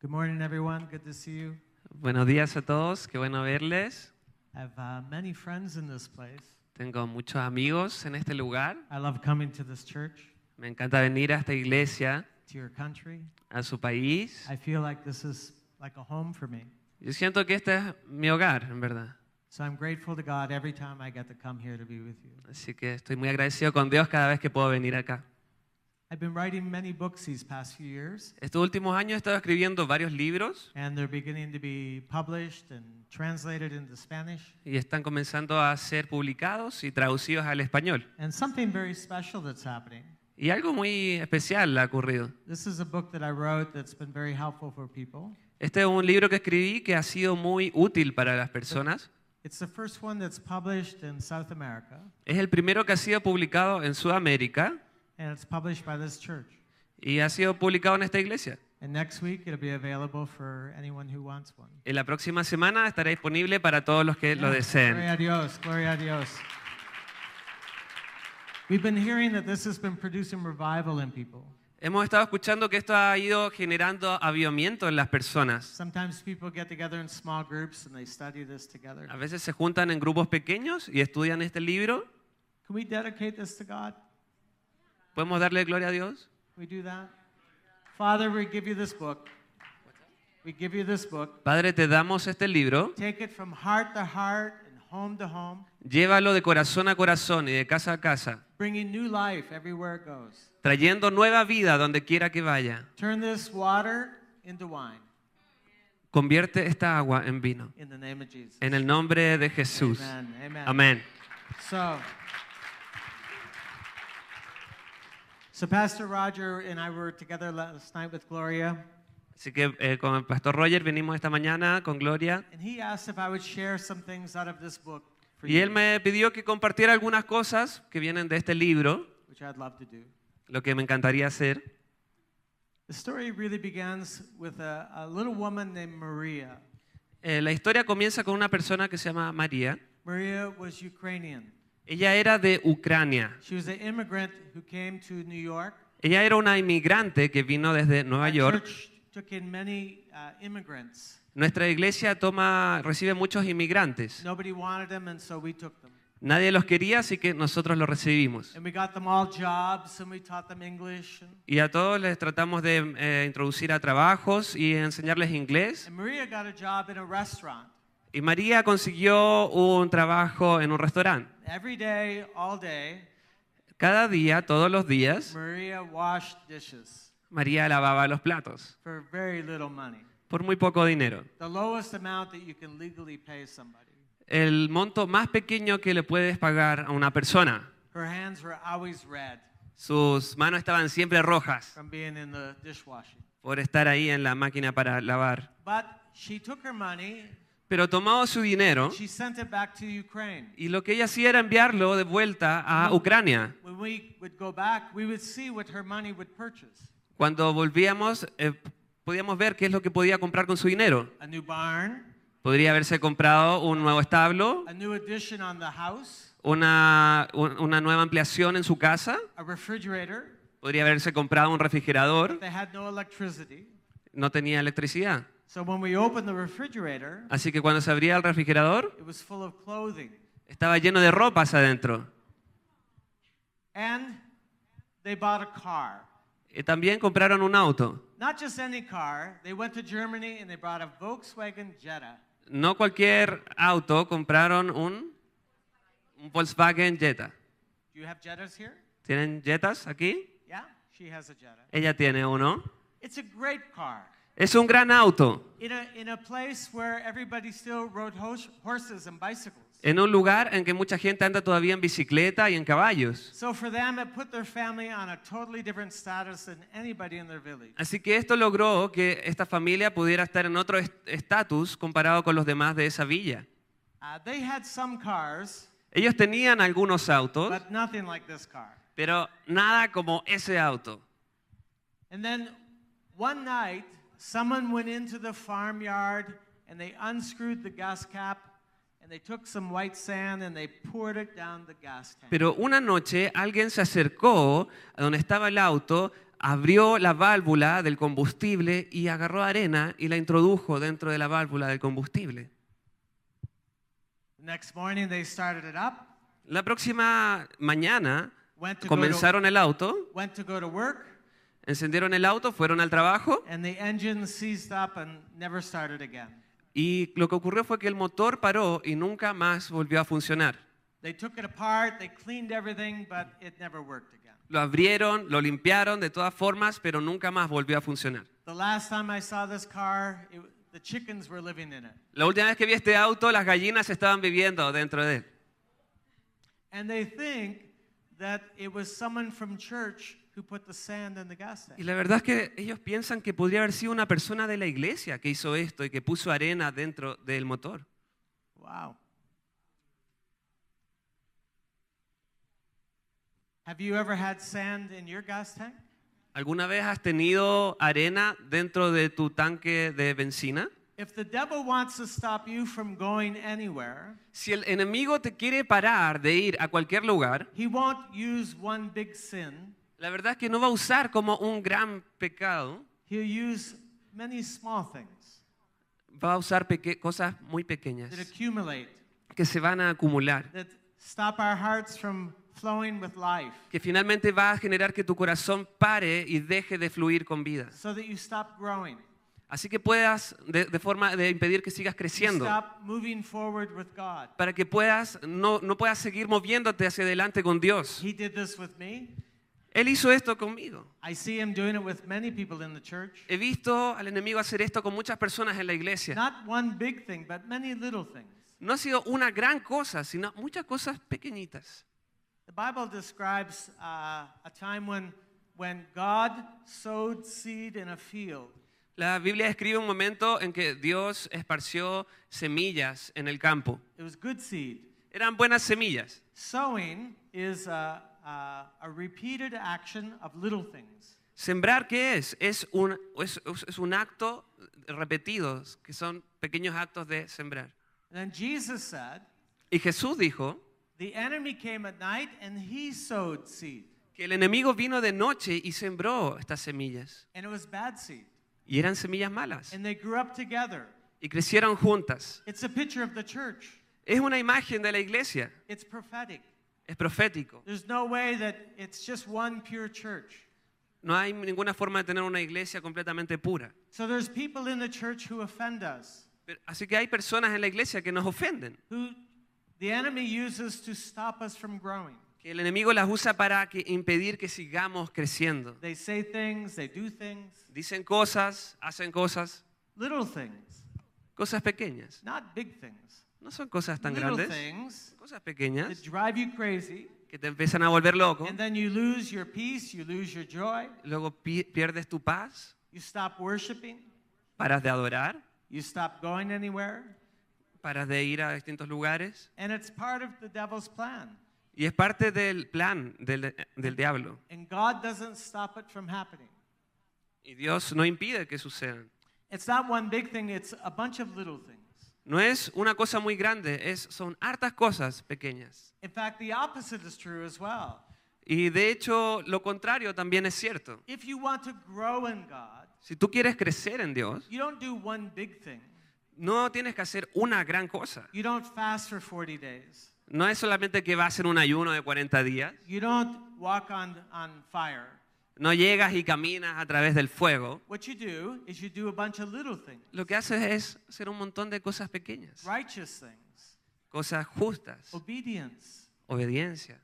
Good morning, everyone. Good to see you. Buenos días a todos, qué bueno verles. I have uh, many friends in this place. Tengo muchos amigos en este lugar. I love coming to this church, Me encanta venir a esta iglesia, to your country. a su país. I feel like this is like a home for me. Yo siento que este es mi hogar, en verdad. So I'm grateful to God every time I get to come here to be with you. Así que estoy muy agradecido con Dios cada vez que puedo venir acá. I've been writing many books these past few years, Estos últimos años he estado escribiendo varios libros and they're beginning to be published and translated into Spanish. y están comenzando a ser publicados y traducidos al español. And something very special that's happening. Y algo muy especial ha ocurrido. This is a book that I wrote that's been very helpful for people. Este es un libro que escribí que ha sido muy útil para las personas. It's the first one that's published in South America, Es el primero que ha sido publicado en Sudamérica and it's published by this church. y ha sido publicado en esta iglesia. And next week it'll be available for anyone who wants one. En la próxima semana estará disponible para todos los que lo deseen. Gloria a Dios, gloria a Dios. We've been hearing that this has been producing revival in people. Hemos estado escuchando que esto ha ido generando avivamiento en las personas. Sometimes people get together in small groups and they study this together. A veces se juntan en grupos pequeños y estudian este libro. Can we dedicate this to God? ¿Podemos darle gloria a Dios? We do that? Father, we give you this book. We give you this book. Padre, te damos este libro. Take it from heart to heart and home to home, Llévalo de corazón a corazón y de casa a casa, bringing new life everywhere it goes. trayendo nueva vida donde quiera que vaya. Turn this water into wine Convierte esta agua en vino. in the name of Jesus. En el nombre de Jesús. Amén. So, so Pastor Roger and I were together last night with Gloria, Así que eh, con el pastor Roger venimos esta mañana con Gloria and he asked if I would share some things out of this book for y you, él me pidió que compartiera algunas cosas que vienen de este libro, which I'd love to do. lo que me encantaría hacer. The story really begins with a, a little woman named Maria. Eh, la historia comienza con una persona que se llama María. Maria was Ukrainian. Ella era de Ucrania. She was an immigrant who came to New York. Ella era una inmigrante que vino desde Nueva Our York. church took in many uh, immigrants. Nuestra iglesia toma, recibe muchos inmigrantes. Nobody wanted them, and so we took them. Nadie los quería, así que nosotros los recibimos. And we got them all jobs, and we taught them English. And, Y a todos les tratamos de eh, introducir a trabajos y enseñarles inglés. and Maria got a job in a restaurant. Y María consiguió un trabajo en un restaurante. Every day, all day, Cada día, todos los días, Maria washed dishes María lavaba los platos for very little money. por muy poco dinero. The lowest amount that you can legally pay somebody. El monto más pequeño que le puedes pagar a una persona. Her hands were always red Sus manos estaban siempre rojas from being in the dishwashing. por estar ahí en la máquina para lavar. But she took her money, Pero tomaba su dinero she sent it back to Ukraine. y lo que ella hacía era enviarlo de vuelta a Ucrania. When we would go back, we would see what her money would purchase. Cuando volvíamos, eh, podíamos ver qué es lo que podía comprar con su dinero. A new barn, Podría haberse comprado un nuevo establo, a new addition on the house, una, un- una nueva ampliación en su casa, a refrigerator. podría haberse comprado un refrigerador, They had no electricity. no tenía electricidad. So when we opened the refrigerator, Así que cuando se abría el refrigerador, it was full of clothing. estaba lleno de ropas adentro. And they bought a car. Y también compraron un auto. Not just any car. They went to Germany and they bought a Volkswagen Jetta. No cualquier auto, compraron un, un Volkswagen Jetta. Do you have Jettas here? ¿Tienen Jettas aquí? Yeah, she has a Jetta. Ella tiene uno. It's a great car. Es un gran auto. In a, in a place where everybody still rode hos- horses and bicycles. En un lugar en que mucha gente anda todavía en bicicleta y en caballos. So for them, it put their family on a totally different status than anybody in their village. Así que esto logró que esta familia pudiera estar en otro est- estatus comparado con los demás de esa villa. Uh, they had some cars, Ellos tenían algunos autos, but nothing like this car. pero nada como ese auto. And then one night, someone went into the farmyard and they unscrewed the gas cap and they took some white sand and they poured it down the gas tank. Pero una noche alguien se acercó a donde estaba el auto, abrió la válvula del combustible y agarró arena y la introdujo dentro de la válvula del combustible. The next morning, they started it up, La próxima mañana went to, go to, comenzaron el auto, encendieron el auto, fueron al trabajo and the engine seized up and never started again. y lo que ocurrió fue que el motor paró y nunca más volvió a funcionar. They took it apart, they cleaned everything, but it never worked again. Lo abrieron, lo limpiaron de todas formas, pero nunca más volvió a funcionar. The last time I saw this car, it, the chickens were living in it. La última vez que vi este auto, las gallinas estaban viviendo dentro de él. And they think that it was someone from church who put the sand in the gas tank. Y la verdad es que ellos piensan que podría haber sido una persona de la iglesia que hizo esto y que puso arena dentro del motor. Wow. Have you ever had sand in your gas tank? ¿Alguna vez has tenido arena dentro de tu tanque de benzina? If the devil wants to stop you from going anywhere, Si el enemigo te quiere parar de ir a cualquier lugar, he won't use one big sin. La verdad es que no va a usar como un gran pecado, He'll use many small things va a usar cosas muy pequeñas that accumulate, que se van a acumular, that stop our hearts from flowing with life, que finalmente va a generar que tu corazón pare y deje de fluir con vida. so that you stop growing. Así que puedas, de, de forma de impedir que sigas creciendo, stop moving forward with God. para que puedas, no, no puedas seguir moviéndote hacia adelante con Dios. He did this with me. Él hizo esto conmigo. I see him doing it with many people in the church. He visto al enemigo hacer esto con muchas personas en la iglesia. Not one big thing, but many little things. No ha sido una gran cosa, sino muchas cosas pequeñitas. The Bible describes uh, a time when, when God sowed seed in a field. La Biblia describe un momento en que Dios esparció semillas en el campo. It was good seed. Eran buenas semillas. Sowing is a, a, a repeated action of little things. Sembrar, ¿qué es? Es un, es, es un acto repetido, que son pequeños actos de sembrar. And then Jesus said, Y Jesús dijo The enemy came at night and he sowed seed. que el enemigo vino de noche y sembró estas semillas. And it was bad seed. Y eran semillas malas. And they grew up together. Y crecieron juntas. It's a picture of the church. Es una imagen de la iglesia. It's prophetic. Es profético. There's no way that it's just one pure church. No hay ninguna forma de tener una iglesia completamente pura. So there's people in the church who offend us, Pero- Así que hay personas en la iglesia que nos ofenden, who the enemy uses to stop us from growing. que el enemigo las usa para que- impedir que sigamos creciendo. They say things, they do things, Dicen cosas, hacen cosas, little things, cosas pequeñas. not big things. No son cosas tan grandes, things cosas that pequeñas drive you crazy, que te empiezan a volver loco. and then you lose your peace, you lose your joy, Luego pi- pierdes tu paz, you stop worshiping, paras de adorar, you stop going anywhere, paras de ir a distintos lugares. and it's part of the devil's plan. Y es parte del plan del, del diablo. And God doesn't stop it from happening. Y Dios no impide que sucedan. It's not one big thing, it's a bunch of little things. No es una cosa muy grande, es, son hartas cosas pequeñas. In fact, the opposite is true as well. Y de hecho, lo contrario también es cierto. If you want to grow in God, Si tú quieres crecer en Dios, you don't do one big thing. no tienes que hacer una gran cosa. You don't fast for 40 days. No es solamente que va a ser un ayuno de 40 días. You don't walk on, on fire. No llegas y caminas a través del fuego. What you do is you do a bunch of little things, Lo que haces es hacer un montón de cosas pequeñas. righteous things, Cosas justas, obedience, obediencia,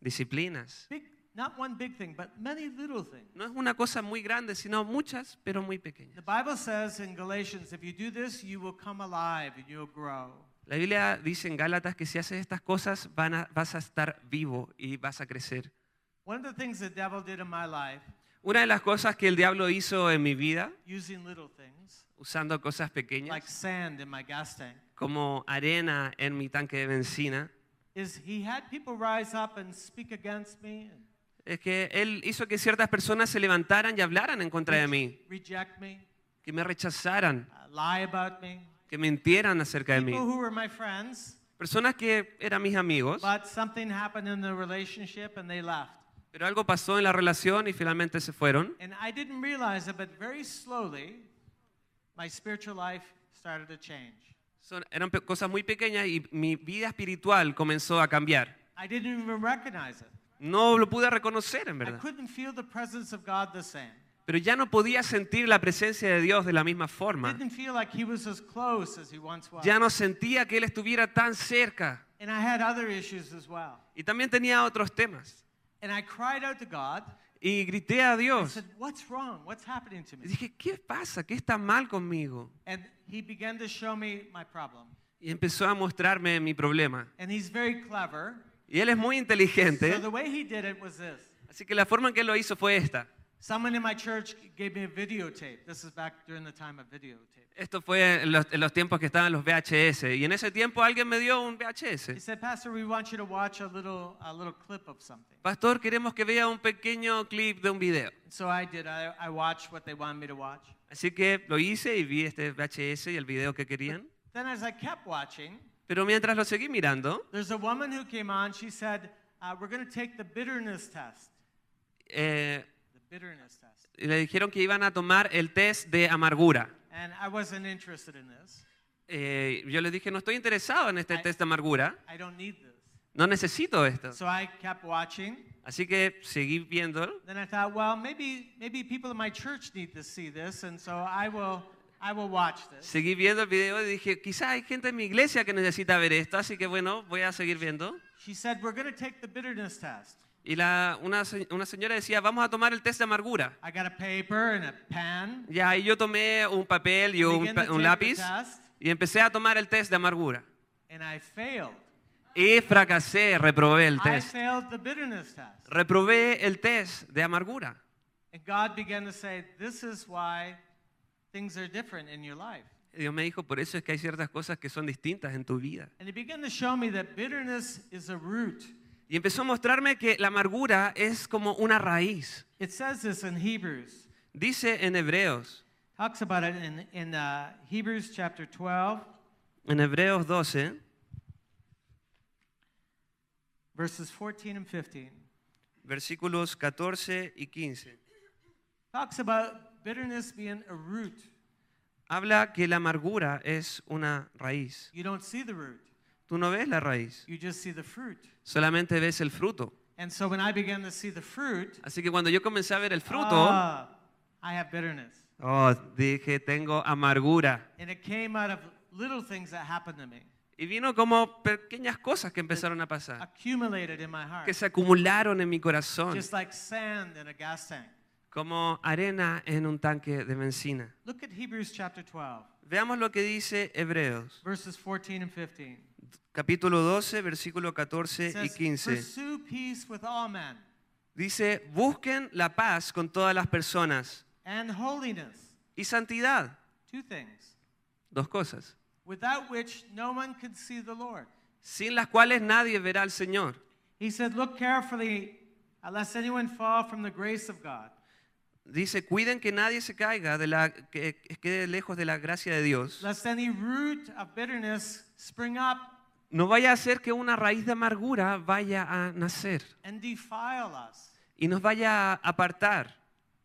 disciplinas. Big, not one big thing, but many little things. No es una cosa muy grande, sino muchas, pero muy The pequeñas. Bible says in Galatians, if you do this, you will come alive and you'll grow. La Biblia dice en Gálatas que si haces estas cosas van a- vas a estar vivo y vas a crecer. One of the things the devil did in my life, Una de las cosas que el diablo hizo en mi vida, using little things, usando cosas like pequeñas, sand in my gas tank, como arena en mi tanque de benzina, is he had people rise up and speak against me and es que él hizo que ciertas personas se levantaran y hablaran en contra de mí, que me rechazaran, uh, que mintieran acerca de mí. Personas que eran mis amigos, Pero algo pasó en la relación y finalmente se fueron. And I didn't realize it, but very slowly, my spiritual life started to change. Son- eran cosas muy pequeñas y mi vida espiritual comenzó a cambiar. I didn't even recognize it. No lo pude reconocer en I verdad. couldn't feel the presence of God the same. Pero ya no podía sentir la presencia de Dios de la misma forma. Didn't feel like He was as close as He once was. Ya no sentía que Él estuviera tan cerca. And I had other issues as well. Y también tenía otros temas. And I cried out to God. Y grité a I Dios. said, What's wrong? What's happening to Y me? dije, ¿qué pasa? ¿Qué está mal conmigo? And He began to show me my problem. Y empezó a mostrarme mi problema. And He's very clever. Y Él es muy So inteligente. the way He did it was this. Así que la forma en que Él lo hizo fue esta. Someone in my church gave me a videotape. This is back during the time of videotape. Esto fue en los, en los tiempos que estaban los VHS. Y en ese tiempo alguien me dio un He VHS. said, Pastor, we want you to watch a little, a little clip of something. Pastor, queremos que vea un pequeño clip de un video. So I did. I, I watched what they wanted me to watch. Así que lo hice y vi este VHS y el video que querían. Then as I kept watching, Pero mientras lo seguí mirando, there's a woman who came on. She said, uh, we're going to take the bitterness test. eh, The bitterness test. Le dijeron que iban a tomar el test de amargura. And I wasn't interested in this. Eh, yo les dije, no estoy interesado en este Ay. test de amargura. I don't need this. No necesito esto. So I kept watching. Así que seguí viendo. Then I thought, well, maybe, maybe people in my church need to see this. And so I will, I will watch this. Seguí viendo el video y dije, quizá hay gente en mi iglesia que necesita ver esto, así que bueno, voy a seguir viendo. She said, we're going to take the bitterness test. Y la, una, una señora decía, vamos a tomar el test de amargura. I got a paper and a pen. Ya ahí yo tomé un papel y un, un lápiz y empecé a tomar el test de amargura. and I failed. Y fracasé, reprobé el I test. failed the bitterness test. Reprobé el test de amargura. And God began to say, This is why things are different in your life. Y Dios me dijo, por eso es que hay ciertas cosas que son distintas en tu vida. And Y empezó a mostrarme que la amargura es como una raíz. It says this in Hebrews. Dice en Hebreos, Talks about it in, in uh, Hebrews chapter 12, en Hebreos 12, verses 14 and 15. versículos 14 y 15. Talks about bitterness being a root. Habla que la amargura es una raíz. You don't see the root, Tú no ves la raíz, you just see the fruit. solamente ves el fruto. And so when I began to see the fruit, Así que cuando yo comencé a ver el fruto, ah, I have bitterness. oh, dije, tengo amargura. And it came out of little things that happened to me, Y vino como pequeñas cosas que empezaron a pasar, accumulated in my heart, que se acumularon en mi corazón, just like sand in a gas tank. como arena en un tanque de benzina. Look at Hebrews chapter 12, Veamos lo que dice Hebreos, verses 14 and 15. Capítulo 12, versículo It 14 y says, 15. Pursue peace with all men Dice, busquen la paz con todas las personas and holiness, y santidad. two things, Dos cosas, without which no one can see the Lord. sin las cuales nadie verá al Señor. He said, Look carefully, lest anyone fall from the grace of God. Dice, cuiden que nadie se caiga, de la, que quede lejos de la gracia de Dios. lest any root of bitterness spring up No vaya a ser que una raíz de amargura vaya a nacer and defile us. y nos vaya a apartar.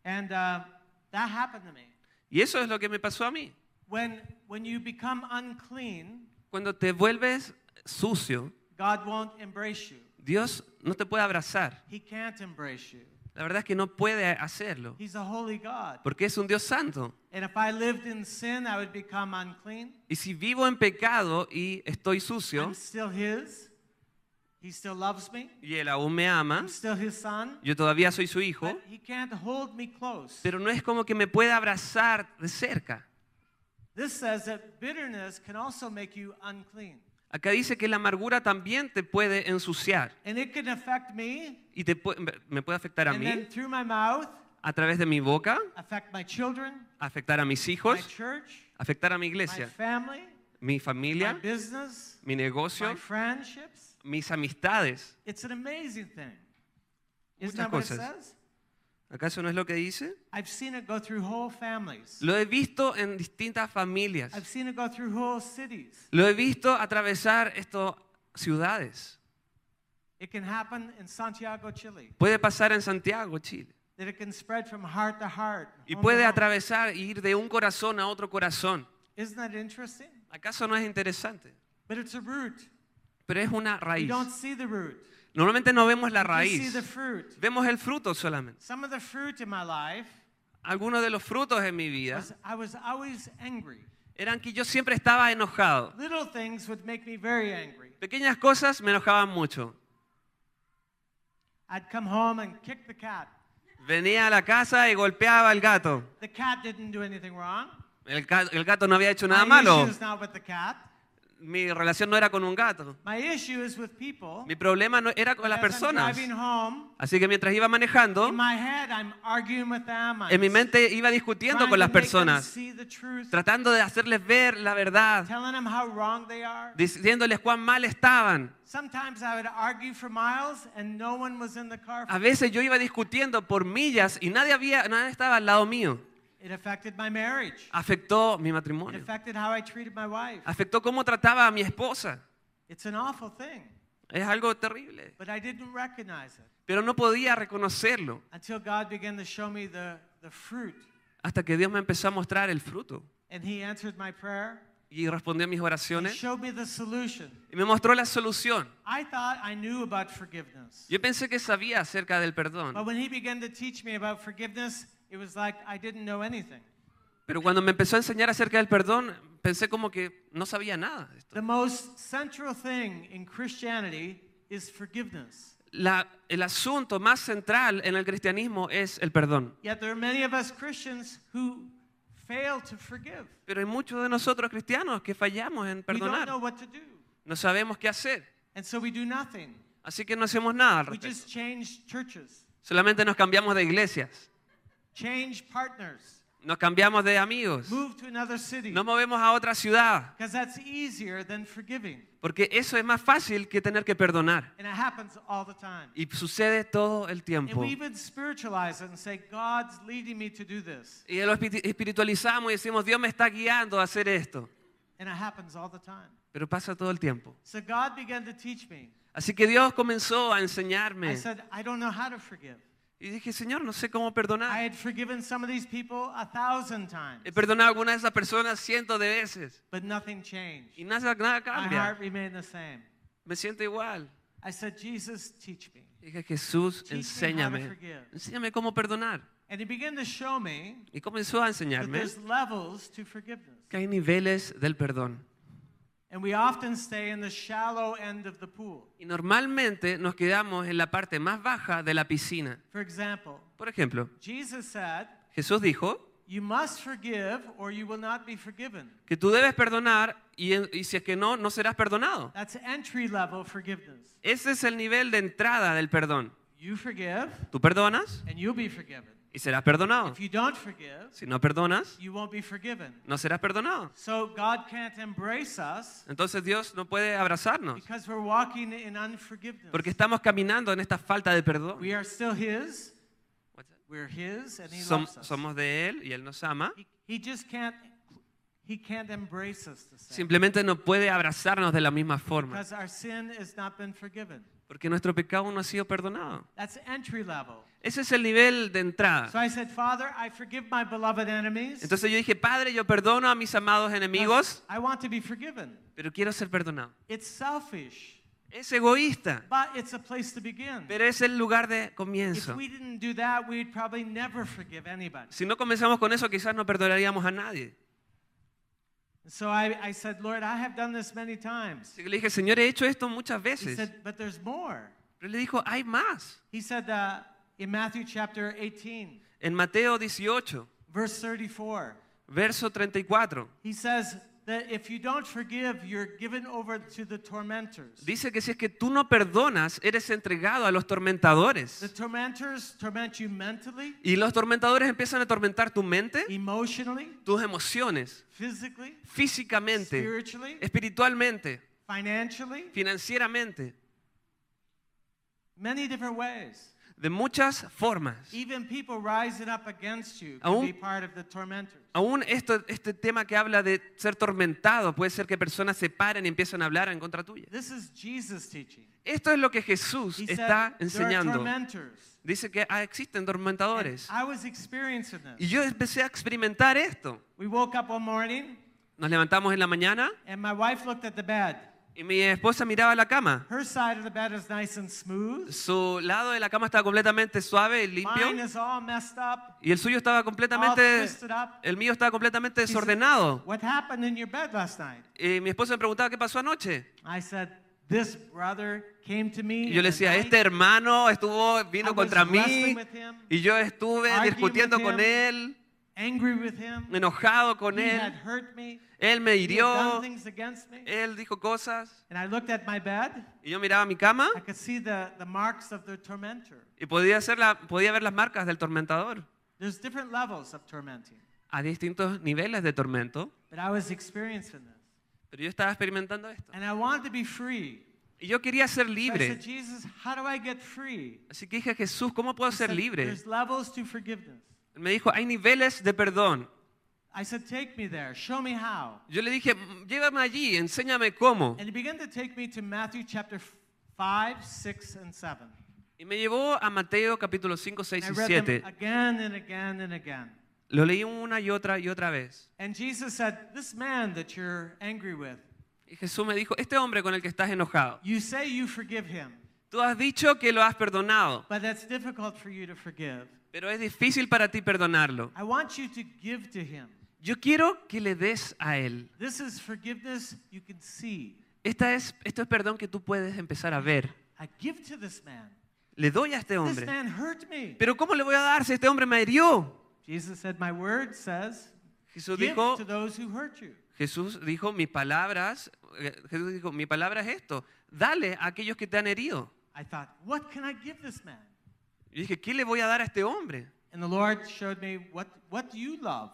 And uh, that happened to me. Y eso es lo que me pasó a mí. When, when you become unclean, Cuando te vuelves sucio, God won't embrace you. Dios no te puede abrazar. He can't embrace you. La verdad es que no puede hacerlo, He's a holy God. porque es un Dios santo. And if I lived in sin, I would become unclean. Y si vivo en pecado y estoy I'm sucio, still His. He still loves me. y Él aún me ama, I'm still His son. yo todavía soy su hijo, But He can't hold me close. pero no es como que me pueda abrazar de cerca. This says that bitterness can also make you unclean. Acá dice que la amargura también te puede ensuciar. And it can affect me, y te me puede afectar a and then mí through my mouth, a través de mi boca, affect my children, afectar a mis my hijos, church, afectar a mi my iglesia, family, mi my familia, business, mi negocio, my friendships. mis amistades. It's an amazing thing. Muchas Isn't that what it says? ¿Acaso no es lo que dice? I've seen it go through whole families. Lo he visto en distintas familias. I've seen it go through whole cities. Lo he visto atravesar estas ciudades. It can happen in Santiago, Chile. Puede pasar en Santiago, Chile. That it can spread from heart to heart. Y puede atravesar y ir de un corazón a otro corazón. Isn't that interesting? ¿Acaso no es interesante? But it's a root. Pero es una You raíz. don't see the root. Normalmente no vemos la raíz. Vemos el fruto solamente. Some of the fruit in my life Algunos de los frutos en mi vida eran que yo siempre estaba enojado. Little things would make me very angry. Pequeñas cosas me enojaban mucho. I'd come home and kick the cat. Venía a la casa y golpeaba al gato. The cat didn't do anything wrong. El, ga- el gato no había hecho nada malo. Mi relación no era con un gato. My issue is with people. Mi problema no era con las personas. home, Así que mientras iba manejando, head, them. En mi mente iba discutiendo con las personas, tratando de hacerles ver la verdad, diciéndoles cuán mal estaban. A veces yo iba discutiendo por millas y nadie había, nadie estaba al lado mío. It affected my marriage. Afectó mi It matrimonio. affected how I treated my wife. Afectó cómo trataba a mi esposa. It's an awful thing, Es algo terrible. but I didn't recognize it Pero no podía reconocerlo until God began to show me the, the fruit. hasta que Dios me empezó a mostrar el fruto. And He answered my prayer. Y respondió a mis He oraciones showed me the solution. y me mostró la solución. I thought I knew about forgiveness. Yo pensé que sabía acerca del perdón. But when He began to teach me about forgiveness, it was like I didn't know anything. Pero cuando me empezó a enseñar acerca del perdón, pensé como que no sabía nada. de esto. The most central thing in Christianity is forgiveness. La- el asunto más central en el cristianismo es el perdón. Yet there are many of us Christians who fail to forgive. Pero hay muchos de nosotros cristianos que fallamos en We don't perdonar. know what to do. No sabemos qué hacer. And so we do nothing. Así que no hacemos nada al We respecto. just change churches, Solamente nos cambiamos de iglesias. Change partners, Nos cambiamos de amigos. move to another city. Nos movemos a otra ciudad. Because that's easier than forgiving. Porque eso es más fácil que tener que perdonar. And it happens all the time. Y sucede todo el tiempo. Y lo espiri- espiritualizamos y decimos, Dios me está guiando a hacer esto. And it happens all the time. Pero pasa todo el tiempo. So God began to teach me. Así que Dios comenzó a I enseñarme. said, I don't know how to forgive. Y dije, Señor, no sé cómo I perdonar. had forgiven some of these people a thousand times, He perdonado a algunas de esas personas cientos de veces. but nothing changed. Y nada, nada My cambia. heart remained the same. Me siento igual. I said, Jesus, teach me. Dije, Jesús, Teach me how to enséñame. forgive. Enséñame cómo perdonar. And he began to show me Y comenzó a that enseñarme there's levels to forgiveness. que hay niveles del perdón. And we often stay in the shallow end of the pool. Y normalmente nos quedamos en la parte más baja de la piscina. For example, Por ejemplo, Jesus said, Jesús dijo You must forgive or you will not be forgiven. que tú debes perdonar y, y si es que no, no serás perdonado. That's entry level forgiveness. Ese es el nivel de entrada del perdón. You forgive Tú perdonas and you'll be forgiven. Y serás perdonado. If you don't forgive, Si no perdonas, you won't be forgiven. no serás perdonado. So God can't embrace us Entonces Dios no puede abrazarnos because we're walking in unforgiveness. porque estamos caminando en esta falta de perdón. We are still His. We're His and He Som- loves us. somos de Él y Él nos ama. He, he just can't, He can't embrace us the same. Simplemente no puede abrazarnos de la misma forma Because our sin has not been forgiven. porque nuestro pecado no ha sido perdonado. That's entry level. Ese es el nivel de So entrada. I said, Father, I forgive my beloved enemies. Entonces yo dije, Padre, yo perdono a mis amados enemigos, I want to be forgiven. pero quiero ser perdonado. It's selfish, Es egoísta, but it's a place to begin. pero es el lugar de If comienzo. we didn't do that, we'd probably never forgive anybody. Si no comenzamos con eso, quizás no perdonaríamos a nadie. So I, I said, Lord, I have done this many times. Le dije, Señor, he hecho esto muchas He veces. said, but there's more. Pero le dijo, hay más. He said uh, in Matthew chapter 18, En Mateo 18, verse 34, verso 34, he says that if you don't forgive, you're given over to the tormentors. dice que si es que tú no perdonas, eres entregado a los tormentadores. The tormentors torment you mentally, Y los tormentadores empiezan a atormentar tu mente, emotionally, tus emociones, physically, físicamente, spiritually, espiritualmente, financially, financieramente, many different ways. De muchas formas. Even people rising up against you Aún- be part of the tormentors. Aún esto, este tema que habla de ser tormentado, puede ser que personas se paren y empiecen a hablar en contra tuya. This is Jesus teaching. Esto es lo que Jesús He está said enseñando. Dice que ah, existen tormentadores. I was experiencing Y yo empecé a experimentar esto. We woke up one morning Nos levantamos en la mañana and my wife looked at the bed. Y mi esposa miraba la cama. Her side of the bed is nice and smooth. Su lado de la cama estaba completamente suave y Mine limpio. is all messed up, Y el suyo estaba completamente, el mío estaba completamente desordenado. What happened in your bed last night? Y mi esposa me preguntaba qué pasó anoche. I said, This brother came to me. Y yo le decía, este hermano estuvo, vino contra mí him, y yo estuve discutiendo con him. él, angry with him. enojado con He had él. hurt me. Él me He had done hirió, things against me. él dijo cosas And I looked at my bed. y yo miraba mi cama I could see the, the marks of the tormentor. y podía, hacer la, podía ver las marcas del tormentador. There's different levels of tormenting. A distintos niveles de tormento, But I was experiencing this. pero yo estaba experimentando esto. And I wanted to be free. Y yo quería ser libre. said, Jesus, how do I get free? Así que dije, Jesús, ¿cómo puedo ser libre? Me dijo, hay niveles de perdón. I said, take me there. Show me how. Yo le dije, "Mm, llévame allí, enséñame cómo. And he began to take me to Matthew chapter 5, 6, and 7. Y me llevó a Mateo capítulo 5, And 6 I y read 7. them again and again and again. Lo leí una y otra y otra vez. And Jesus said, This man that you're angry with, Y Jesús me dijo, este hombre con el que estás enojado, you say you forgive him, tú has dicho que lo has perdonado, but that's difficult for you to forgive. Pero es difícil para ti perdonarlo. I want you to give to him. Yo quiero que le des a él. This is forgiveness you can see. Esta es, esto es perdón que tú puedes empezar a ver. I give to this man. Le doy a este This hombre. man hurt me. Pero ¿cómo le voy a dar si este hombre me hirió? Jesus said, My word says, Jesús give dijo, to those who hurt you. Jesús dijo, mis palabras, eh, Jesús dijo, mi palabra es esto, dale a aquellos que te han herido. I thought, What can I give this man? Y dije, ¿qué le voy a dar a este hombre? And the Lord showed me, What, what do you love?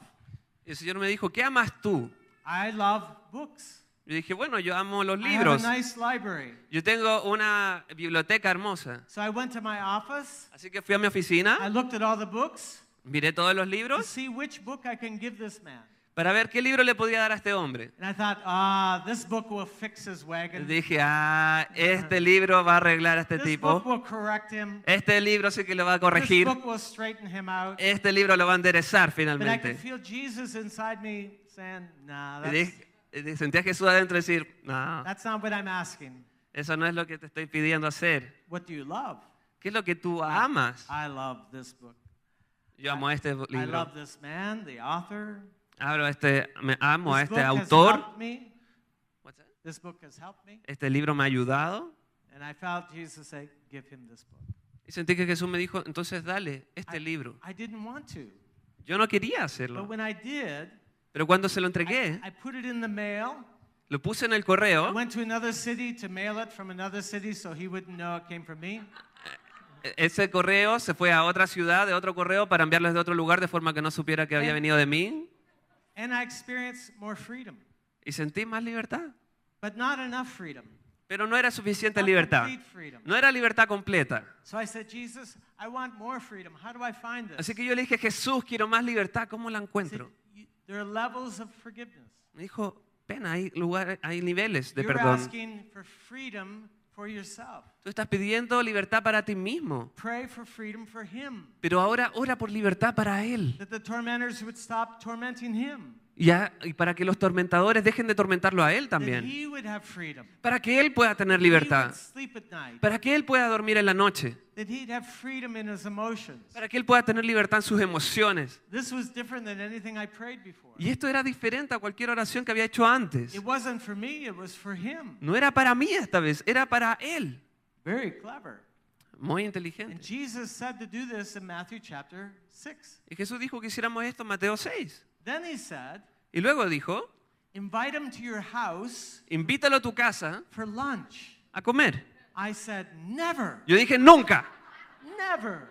Y el Señor me dijo, ¿qué amas tú? I love books. Yo dije, bueno, yo amo los I have a libros. nice library. Yo tengo una biblioteca hermosa. So I went to my office. Así que fui a mi I oficina, looked at all the books miré todos los to libros see which book I can give this man. Para ver qué libro le podía dar a este hombre. And I thought, ah, this book will fix his wagon. dije, ah, este libro va a arreglar a este This book tipo. will correct him. Este libro sí que lo va a This corregir. book will straighten him out. Este libro lo va a enderezar But I could finalmente. feel Jesus inside me saying, nah, Y that's, dije- y sentí a Jesús adentro decir, no, that's not what I'm asking. eso no es lo que te estoy pidiendo hacer. What do you love? ¿Qué es lo que tú amas? I love this book. Yo amo este I libro. love this man, the author. Abro este, me amo a este autor. Este libro me ha ayudado. And I felt Jesus say, give him this book. Y sentí que Jesús me dijo, entonces dale este I- libro. I didn't want to. Yo no quería But hacerlo. when I did, Pero cuando se lo I, entregué, I put it in the mail. lo puse en el I correo. went to another city to mail it from another city so he wouldn't know it came from me. E- Ese correo se fue a otra ciudad de otro correo para enviarles de otro lugar de forma que no supiera que había venido de mí. And I experienced more freedom. Y sentí más libertad. But not enough freedom. Pero no era suficiente Not libertad. No era libertad completa. So I said, Jesus, I want more freedom. How do I find this? Así que yo le dije, Jesús, quiero más libertad. ¿Cómo la encuentro? "You- there are levels of forgiveness. Me dijo, ven, hay hay niveles de You're perdón. asking for freedom for yourself. Tú estás pidiendo libertad para ti mismo. Pray for freedom for him. Pero ahora ora por libertad para Él. That the tormentors would stop tormenting him. Y, a- y para que los tormentadores dejen de tormentarlo a Él también. Para que Él pueda tener libertad. Para que Él pueda dormir en la noche. That he'd have freedom in his emotions. Para que Él pueda tener libertad en sus emociones. This was different than anything I prayed before. Y esto era diferente a cualquier oración que había hecho antes. It wasn't for me, it was for him. No era para mí esta vez, era para Él. Very clever. Muy inteligente. Jesus said to do this in Matthew chapter 6. Y Jesús dijo que hiciéramos esto en Mateo 6. Then he said, Y luego dijo, invite him to your house invítalo a tu casa for lunch. a comer. I said, never, Yo dije, nunca, never.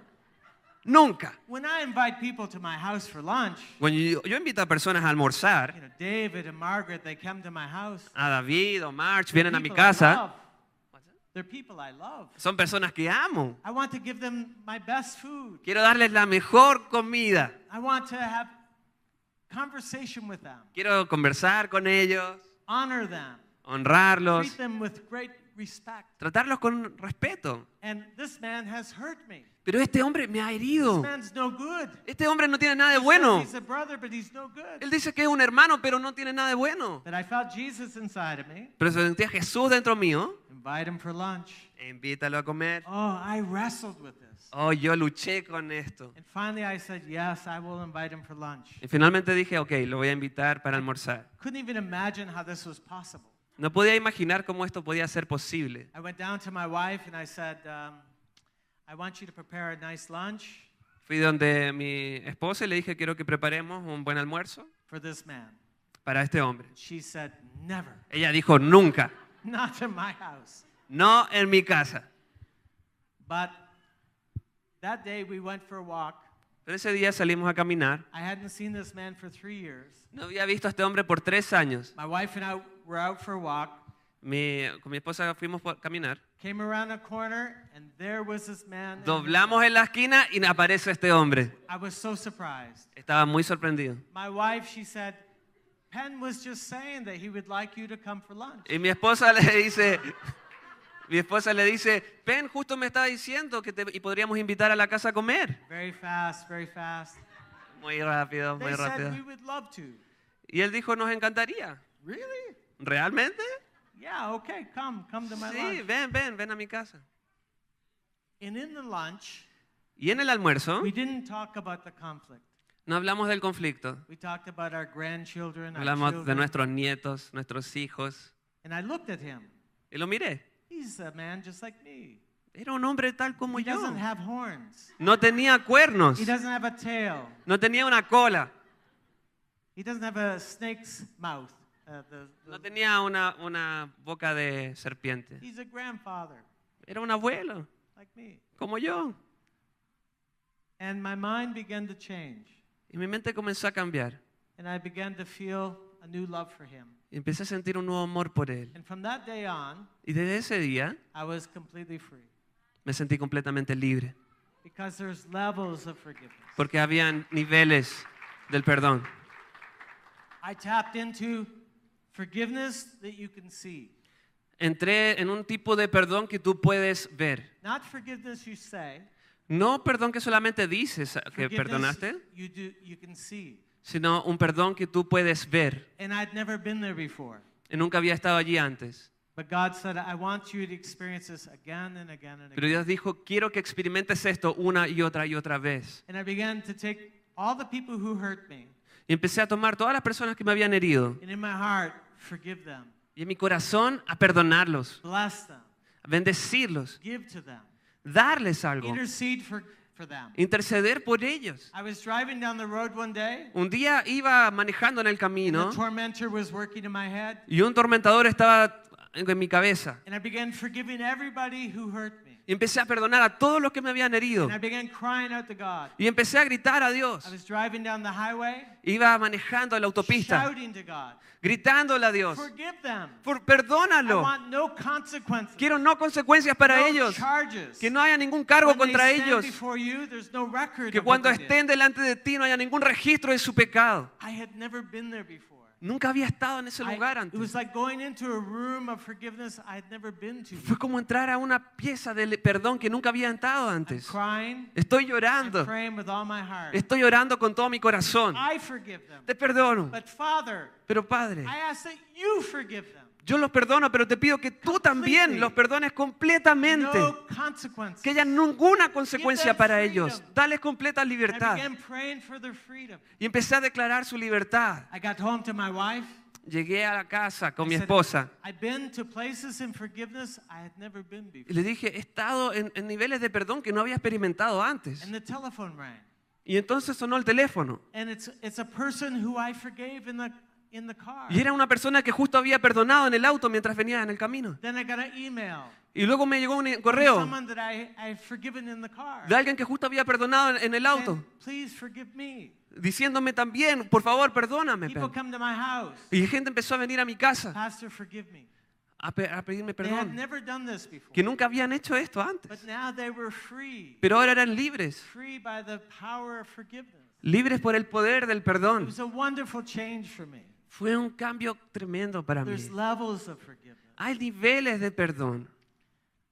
nunca. When I invite people to my house for lunch, Cuando yo, yo invito a personas a almorzar, you know, David and Margaret, they come to my house. a David o March, vienen a mi People I casa. They're people I love. Son personas que amo. I want to give them my best food. Quiero darles la mejor comida. I want to have conversation with them, Quiero conversar con ellos, honor them, honrarlos, treat them with great respect. tratarlos con respeto. And this man has hurt me. Pero este hombre me ha This herido. man's no good. Este hombre no tiene nada de bueno. He's a brother, but he's no good. Él dice que es un hermano, pero no tiene nada de bueno. But I felt Jesus inside of me. Pero sentí a Jesús dentro mío. Invite him for lunch. Invítalo a comer. Oh, I wrestled with this. Oh, yo luché con esto. And finally I said, yes, I will invite him for lunch. Y finalmente dije, ok, lo voy a invitar para almorzar. Couldn't even imagine how this was possible. No podía imaginar cómo esto podía ser posible. I went down to my wife and I said, um, I want you to prepare a nice lunch Fui donde mi esposa y le dije, quiero que preparemos un buen almuerzo for this man. para este hombre. She said, never, Ella dijo, nunca, not in my house. no en mi casa. But that day we went for a walk. Pero ese día salimos a caminar. I hadn't seen this man for three years. No había visto a este hombre por tres años. My wife and I were out for a walk, Mi- con mi esposa fuimos a caminar. came around a corner, and there was this man. Doblamos en la esquina y aparece este hombre. I was so surprised. Estaba muy sorprendido. My wife, she said, Penn was just saying that he would like you to come for lunch. Y mi esposa le dice, mi esposa le dice, Pen, justo me estaba diciendo que te, y podríamos invitar a la casa a comer. Very fast, very fast. Muy rápido, They muy said rápido. we would love to. Y él dijo, nos encantaría. Really? ¿Realmente? Yeah, okay, come, come to my Sí, lunch. ven, ven, ven a mi casa. And in the lunch, Y en el almuerzo we didn't talk about the conflict. no hablamos del conflicto. We talked about our grandchildren, our Hablamos de nuestros nietos, nuestros hijos. And I looked at him. Y lo miré. He's a man just like me. Era un hombre tal como He yo. doesn't have horns. No tenía cuernos. He doesn't have a tail. No tenía una cola. He doesn't have a snake's mouth. Uh, the- the- No tenía una, una boca de serpiente. he's a grandfather Era un abuelo, like me. como yo. And my mind began to change. Y mi mente comenzó a cambiar. And I began to feel a new love for him. Y empecé a sentir un nuevo amor por él. And from that day on, Y desde ese día I was completely free. me sentí completamente libre. Because there's levels of forgiveness. Porque había niveles del perdón. I tapped into forgiveness that you can see. Entré en un tipo de perdón que tú puedes ver. Not forgiveness you say, No perdón que solamente dices que forgiveness perdonaste, you, do, you can see. sino un perdón que tú puedes ver. And I'd never been there before. Y nunca había estado allí antes. But God said, I want you to experience this again and again and Pero. Dios dijo, quiero que experimentes esto una y otra y otra vez. And I began to take all the people who hurt me Y empecé a tomar todas las personas que me habían herido and in my heart, forgive them, y en mi corazón a perdonarlos, bless them, a bendecirlos, give to them, darles algo, intercede for, them. interceder por ellos. I was driving down the road one day, Un día iba manejando en el and camino tormentor was working in my head, y un tormentador estaba en mi cabeza. Y empecé a perdonar a todos los que me habían herido. And I began crying out to God. Y empecé a gritar a Dios. I was driving down the highway, Iba manejando la autopista, gritándole a Dios. forgive them. Por, perdónalo. Quiero no consecuencias para ellos. Que no haya ningún cargo contra ellos. Que cuando estén delante de ti no haya ningún registro de su pecado. Nunca había estado en ese lugar antes. Fue como entrar a una pieza de perdón que nunca había entrado antes. Estoy and llorando. Estoy llorando con todo mi corazón. Te perdono. Pero Padre, Yo los perdono, pero te pido que tú también los perdones completamente. Que haya ninguna consecuencia para ellos. Dales completa libertad. Y empecé a declarar su libertad. Llegué a la casa con mi esposa I've been to places in forgiveness I had never been y before. le dije, he estado en, en niveles de perdón que no había experimentado antes. Y entonces sonó el teléfono. In the, car. Y era una persona que justo había perdonado en el auto mientras venía en el camino. Then I got an email. Y luego me llegó un from correo Someone that I, I've forgiven in the car. de alguien que justo había perdonado en, en el auto, And please forgive me. diciéndome también, por favor, perdóname. People Pen". come to my house. Y gente empezó a venir a mi casa. Pastor, forgive me. a, pe- a pedirme They perdón, never done this before. que nunca habían hecho esto But antes, now they were free. pero ahora eran libres, Free by the power of forgiveness. libres por el poder del It perdón. was a wonderful change for me. Fue un cambio tremendo para mí. There's levels of forgiveness. Hay niveles de perdón.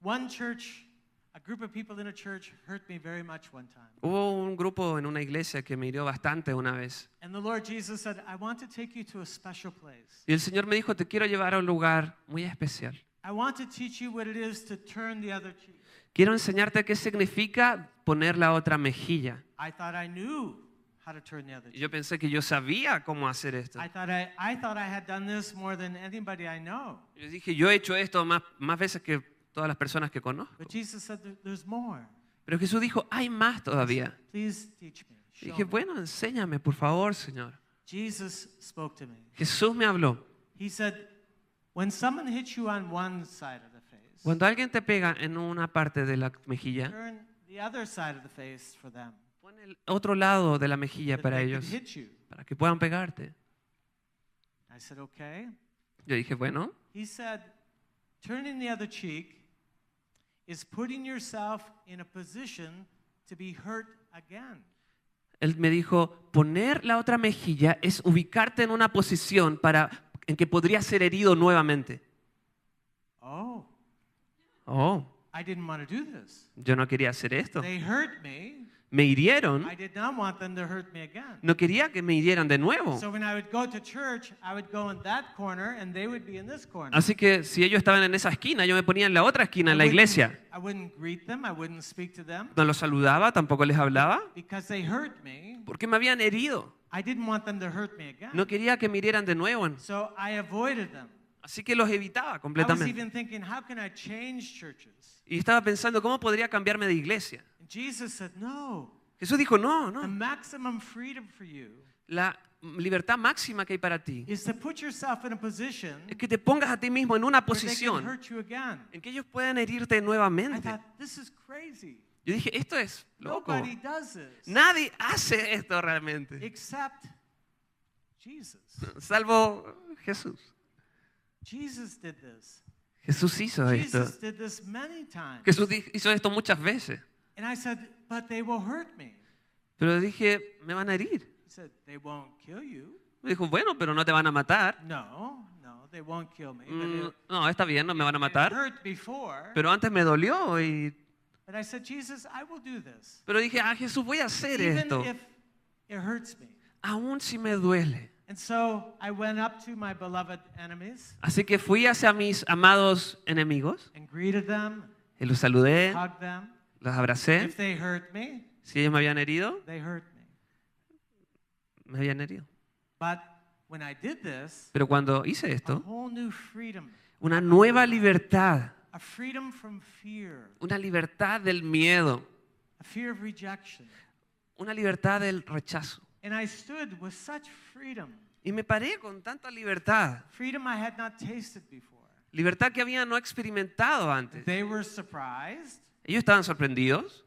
One church, a group of people in a church hurt me very much one time. Hubo un grupo en una iglesia que me hirió bastante una vez. And the Lord Jesus said, I want to take you to a special place. Y el Señor me dijo, te quiero llevar a un lugar muy especial. I want to teach you what it is to turn the other cheek. Quiero enseñarte qué significa poner la otra mejilla. I thought I knew how to turn the other cheek. yo pensé que yo sabía cómo hacer esto. I thought I, I thought I had done this more than anybody I know. Yo dije, yo he hecho esto más, más veces que todas las personas que conozco. But Jesus said, "There- there's more. Pero Jesús dijo, hay más todavía. Please teach me. Y dije, me." bueno, enséñame, por favor, Señor. Jesus spoke to me. Jesús me habló. He said, when someone hits you on one side of the face, Cuando alguien te pega en una parte de la mejilla, turn the other side of the face for them. Pon el otro lado de la mejilla para ellos, para que puedan pegarte. I said, okay. Yo dije, bueno, He said, turning the other cheek is putting yourself in a position to be hurt again. él me dijo, poner la otra mejilla es ubicarte en una posición para, en que podrías ser herido nuevamente. Oh, Oh, I didn't want to do this. yo no quería hacer esto. They hurt me. Me hirieron, I did not want them to hurt me again. no quería que me hirieran de nuevo. Así que si ellos estaban en esa esquina, yo me ponía en la otra esquina, en la iglesia. No los saludaba, tampoco les hablaba, because they hurt me. porque me habían herido. I didn't want them to hurt me again. No quería que me hirieran de nuevo. Así que los evitaba completamente. even thinking, how can I change churches? Y estaba pensando, ¿cómo podría cambiarme de iglesia? And Jesus said, no. Jesús dijo, no, no. maximum freedom for you La libertad máxima que hay para ti is to put yourself in a position es que te pongas a ti mismo en una posición en que ellos puedan herirte nuevamente. thought, this is crazy. Yo dije, esto es loco. Nobody does this Nadie hace esto realmente, except Jesus. salvo Jesús. Jesus did this. Jesús hizo esto. Jesus did this many times. Jesús hizo esto muchas veces. And I said, but they will hurt me. Pero dije, me van a herir. He said, they won't kill you. Me dijo, bueno, pero no te van a matar. No, no, they won't kill me. But Mm, está bien, no me van a matar. hurt before. Pero antes me dolió y... But I said, Jesus, I will do this. Pero dije, ah, Jesús, voy a hacer Even esto. if it hurts me. Aún si me duele. And so I went up to my beloved enemies Así que fui hacia mis amados enemigos and greeted them, y los saludé, hugged them. los abracé. If they hurt me, Si ellos me habían herido, they hurt me. me habían herido. But when I did this, Pero cuando hice a esto, whole new freedom, una nueva libertad, a freedom from fear, una libertad del miedo, a fear of rejection. una libertad del rechazo. And I stood with such freedom, Y me paré con tanta libertad, freedom I had not tasted before. libertad que había no experimentado antes. They were surprised, Ellos estaban sorprendidos.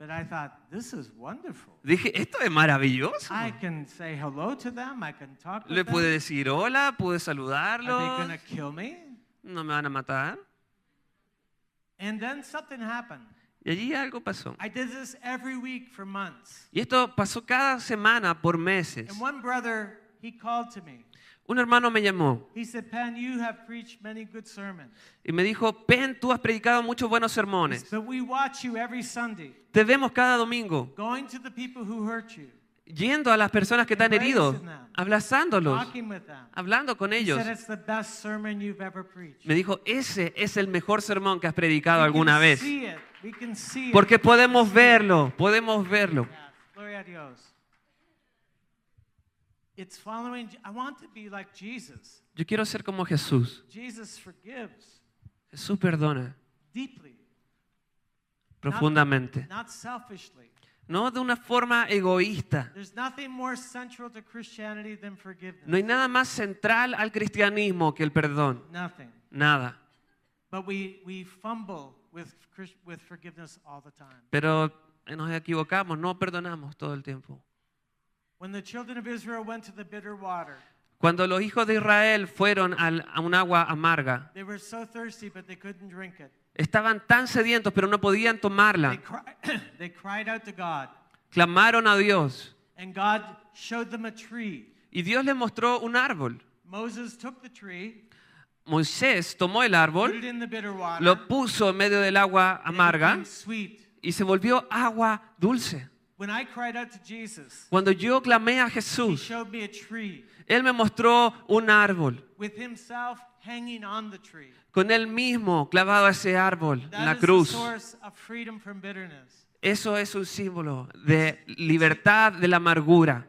but I thought, this is wonderful. Dije, esto es maravilloso. I can say hello to them, I can talk Le pude decir hola, pude Are they saludarlos. to kill me? No me van a matar. And then something happened. Y allí algo pasó. I did this every week for months. Y esto pasó cada semana por meses. And one brother, he called to me. Un hermano me llamó He said, Pan, you have preached many good sermons. y me dijo, Pen, tú has predicado muchos buenos sermones. But we watch you every Sunday, Te vemos cada domingo going to the people who hurt you, yendo a las personas que te han herido, abrazándolos, talking with them. hablando con He ellos. said it's the best sermon you've ever preached. Me dijo, ese es el mejor sermón que has predicado alguna can vez. see it. Porque podemos verlo, podemos verlo. Yes. Gloria a Dios. It's following. I want to be like Jesus. Yo quiero ser como Jesús. Jesus forgives Jesús perdona profundamente. No de una forma egoísta. There's nothing more central to Christianity than forgiveness. No hay nada más central al cristianismo que el perdón. Nada. Pero nos equivocamos, no perdonamos todo el tiempo. When the children of Israel went to the bitter water, Cuando los hijos de Israel fueron al- a un agua amarga, They were so thirsty, but they couldn't drink it. estaban tan sedientos pero no podían They, tomarla. cri- they cried out to God, Clamaron a Dios and God showed them a tree. y Dios les mostró un árbol. Moses took the tree, Moisés tomó el árbol, lo puso en medio del agua amarga y se volvió agua dulce. Cuando yo clamé a Jesús, Él me mostró un árbol con Él mismo clavado a ese árbol en la cruz. Eso es un símbolo de libertad de la amargura.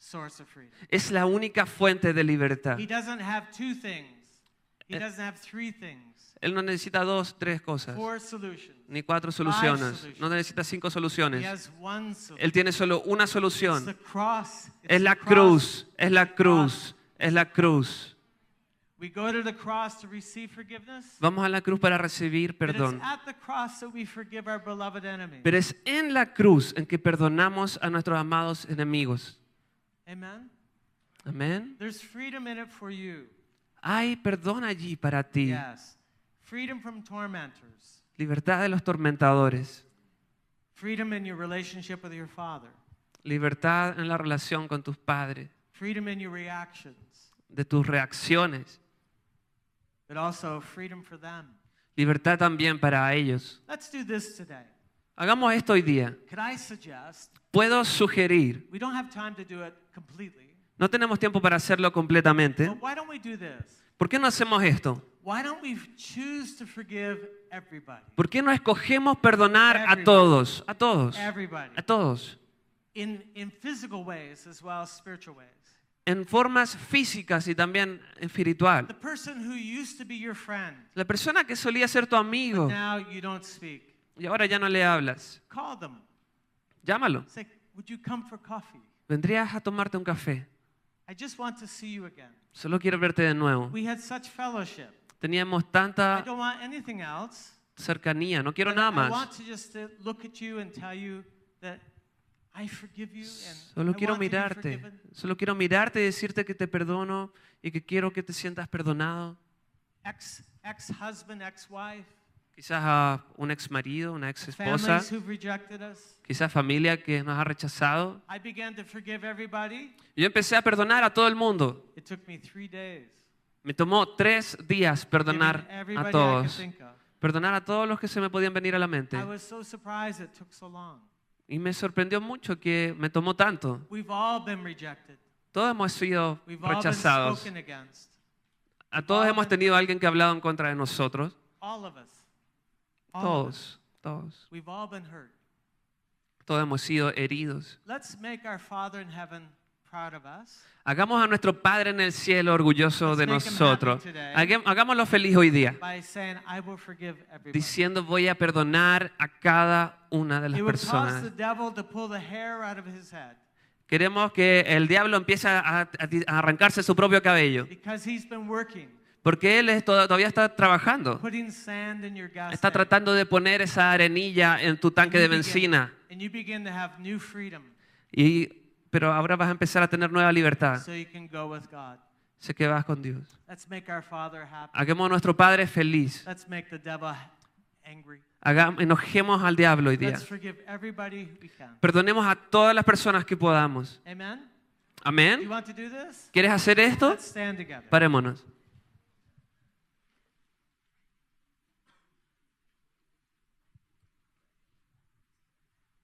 It's the only source of freedom. Es la única fuente de libertad. He doesn't have two things. He doesn't have three things. Él no necesita dos, tres cosas, Four solutions. ni cuatro soluciones. No necesita cinco He soluciones. has one solution. Él tiene solo una It's solución. the cross. It's Es the la cross. cruz, es la the cruz, es la cruz. We go to the cross to receive forgiveness. Vamos a la cruz para recibir But it's perdón. at the cross that we forgive our beloved enemy. Pero es en la cruz en que perdonamos a nuestros amados enemigos. Amen. Amén. There's freedom in it for you. Hay perdón allí para ti. Yes. Freedom from tormentors. Libertad de los tormentadores. Freedom in your relationship with your father. Libertad en la relación con tus padres. Freedom in your reactions. De tus reacciones. But also freedom for them. Libertad también para ellos. Let's do this today. Hagamos esto hoy día. Could I suggest Puedo sugerir, we don't have time to do it no tenemos tiempo para hacerlo completamente. but why don't we do this? ¿Por qué no hacemos esto? Why don't we choose to forgive everybody? ¿Por qué no escogemos perdonar a todos? A todos. A todos. In, in physical ways as well as spiritual ways. En formas físicas y también espiritual. The person who used to be your friend, La persona que solía ser tu amigo now you don't speak. y ahora ya no le hablas. Llámalo. Vendrías a tomarte un café. I just want to see you again. Solo quiero verte de nuevo. We had such fellowship. Teníamos I tanta don't want anything else. cercanía. No quiero but nada I más. want to just uh, look at you and tell you that I forgive you and Solo I quiero want to be mirarte. forgiven. Solo quiero mirarte y decirte que te perdono y que quiero que te sientas perdonado. Ex ex husband, ex wife, Quizás a un ex marido, una ex esposa, quizás familia que nos ha rechazado. I began to forgive everybody. Yo empecé a perdonar a todo el mundo. It took me three days. Me tomó tres días perdonar a todos. Perdonar a todos los que se me podían venir a la mente. I was so surprised it took so long. Y me sorprendió mucho que me tomó tanto. Todos hemos sido rechazados. A todos hemos tenido alguien que ha hablado en contra de nosotros. All of us. All of us. Todos, todos. We've all been hurt. Todos hemos sido heridos. Let's make our Father in heaven proud of us. Hagamos a nuestro Padre en el cielo orgulloso Let's de make him nosotros. happy today. Hagam- Hagámoslo feliz hoy día. by saying, I will forgive everybody. Diciendo voy a perdonar a cada una de las it would cause personas. the devil to pull the hair out of his head Queremos que el diablo empiece a, a- a arrancarse su propio cabello. because he's been working, Porque él es- todavía está trabajando. Está tratando de poner esa arenilla en tu tanque de benzina. Y, pero ahora vas a empezar a tener nueva libertad. Sé que vas con Dios. Hagamos a nuestro Padre feliz. Hagamos, enojemos al diablo hoy día. Perdonemos a todas las personas que podamos. Amén. ¿Quieres hacer esto? Parémonos.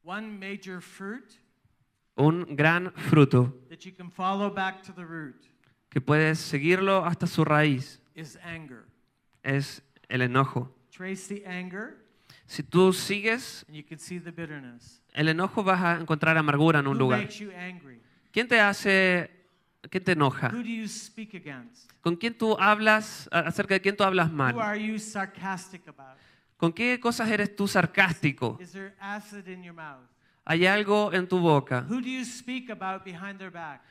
One major fruit Un gran fruto that you can follow back to the root que puedes seguirlo hasta su raíz is anger. es el enojo. Trace the anger, Si tú sigues and you can see the bitterness. el enojo vas a encontrar amargura en un Who lugar. makes you angry? ¿Quién te hace, quién te enoja? Who do you speak against? ¿Con quién tú hablas, acerca de quién tú hablas Who mal? are you sarcastic about? ¿Con qué cosas eres tú sarcástico? Is there acid in your mouth? ¿Hay algo en tu boca? Who do you speak about behind their back?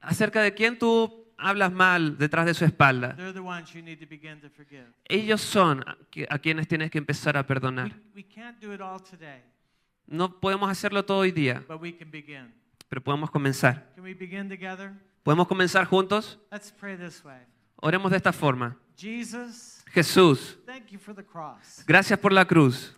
¿Acerca de quién tú hablas mal detrás de su espalda? They're the ones you need to begin to forgive. Ellos son a qui- a quienes tienes que empezar a perdonar. we can't do it all today, No podemos hacerlo todo hoy día, but we can begin. pero podemos comenzar. ¿Podemos comenzar juntos? Let's pray this way. Oremos de esta forma. Jesus, Jesús, thank you for the cross. gracias por la cruz.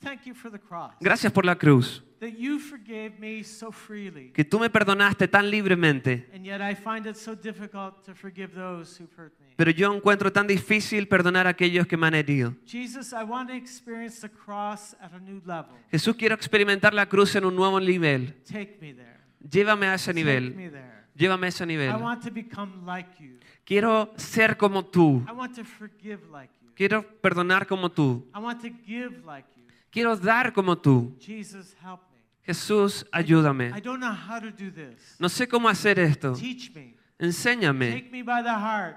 Thank you for the cross. Gracias por la cruz. That you forgave me so freely. Que tú me perdonaste tan libremente. And yet I find it so difficult to forgive those who've hurt me. Pero yo encuentro tan difícil perdonar a aquellos que me han herido. Jesus, I want to experience the cross at a new level. Jesús, quiero experimentar la cruz en un nuevo nivel. Take me there. Llévame a ese Take nivel. me there. Llévame a ese nivel. I want to become like you. Quiero ser como tú. I want to forgive like you. Quiero perdonar como tú. I want to give like you. Quiero dar como tú. Jesus, help me. Jesús, I ayúdame. don't know how to do this. No sé cómo hacer esto. Teach me. Enséñame. Take me by the heart.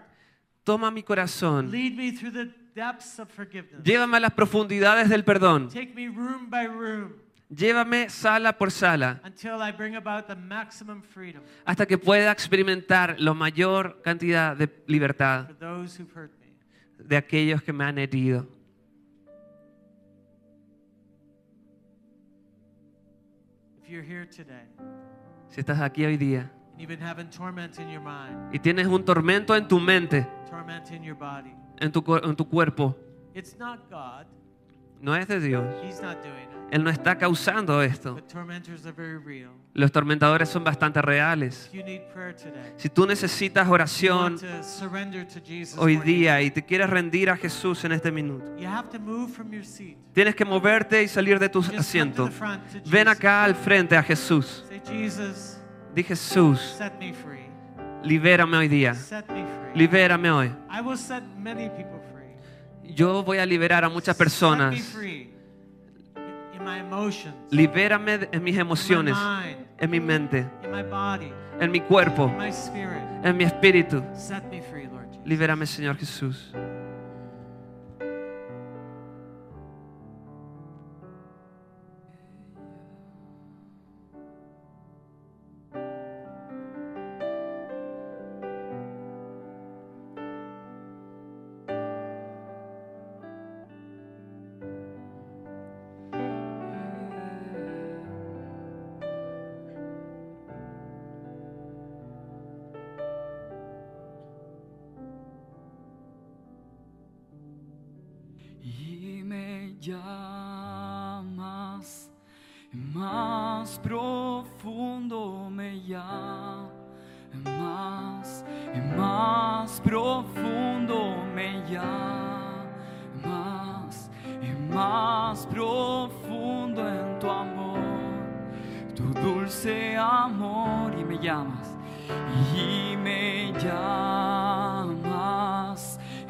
Toma mi corazón. Lead me through the depths of forgiveness. Llévame a las profundidades del perdón. Take me room by room Llévame sala por sala until I bring about the maximum freedom hasta que pueda experimentar la mayor cantidad de libertad for those who've hurt me. De aquellos que me han herido. If you're here today Si estás aquí hoy día and you've been having torment in your mind, y tienes un tormento en tu mente, torment in your body, en tu, en tu cuerpo, it's not God. No es de Dios. Él no está causando esto. Los tormentadores son bastante reales. Si tú necesitas oración hoy día y te quieres rendir a Jesús en este minuto, tienes que moverte y salir de tu asiento. Ven acá al frente a Jesús. Di Jesús, set me free. libérame hoy día. Set me free. Libérame hoy. Yo voy a liberar a muchas personas. Libérame en mis emociones, en mi mente, en mi cuerpo, en mi espíritu. Libérame, Señor Jesús. Más profundo me llamas y más profundo en tu amor tu dulce amor y me llamas y me llamas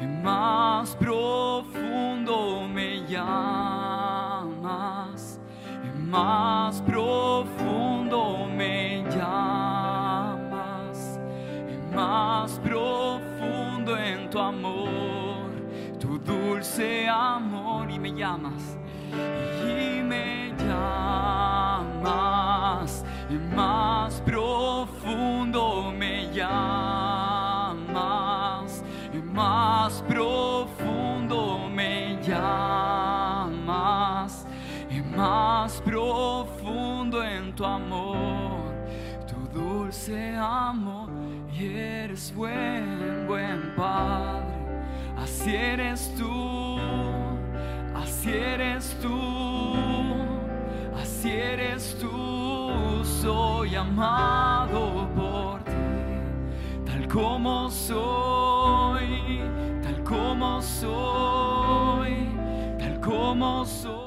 y más profundo me llamas y más tu amor tu dulce amor y me llamas y me llamas y más profundo me llamas y más profundo me llamas y más profundo en tu amor tu dulce amor y eres buen buen padre así eres tú así eres tú así eres tú, soy amado por ti, tal como soy, tal como soy, tal como soy.